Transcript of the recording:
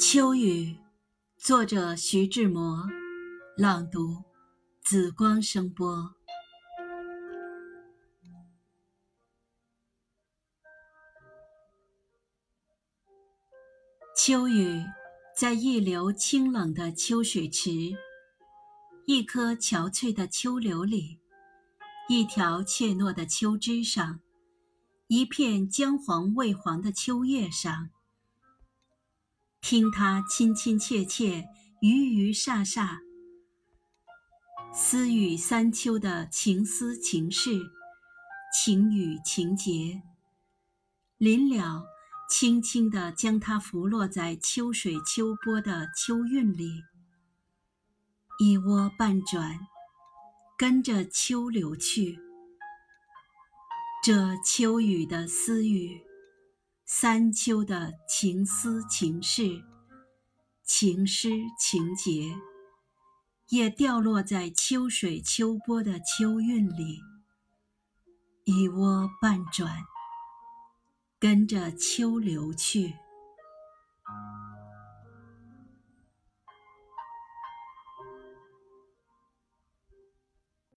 秋雨，作者徐志摩，朗读紫光声波。秋雨，在一流清冷的秋水池，一棵憔悴的秋柳里，一条怯懦的秋枝上，一片姜黄未黄的秋叶上。听他亲亲切切，语语煞煞，私语三秋的情思情事，情语情节。临了，轻轻地将它拂落在秋水秋波的秋韵里，一窝半转，跟着秋流去。这秋雨的私语。三秋的情思情事、情诗情节，也掉落在秋水秋波的秋韵里，一窝半转，跟着秋流去。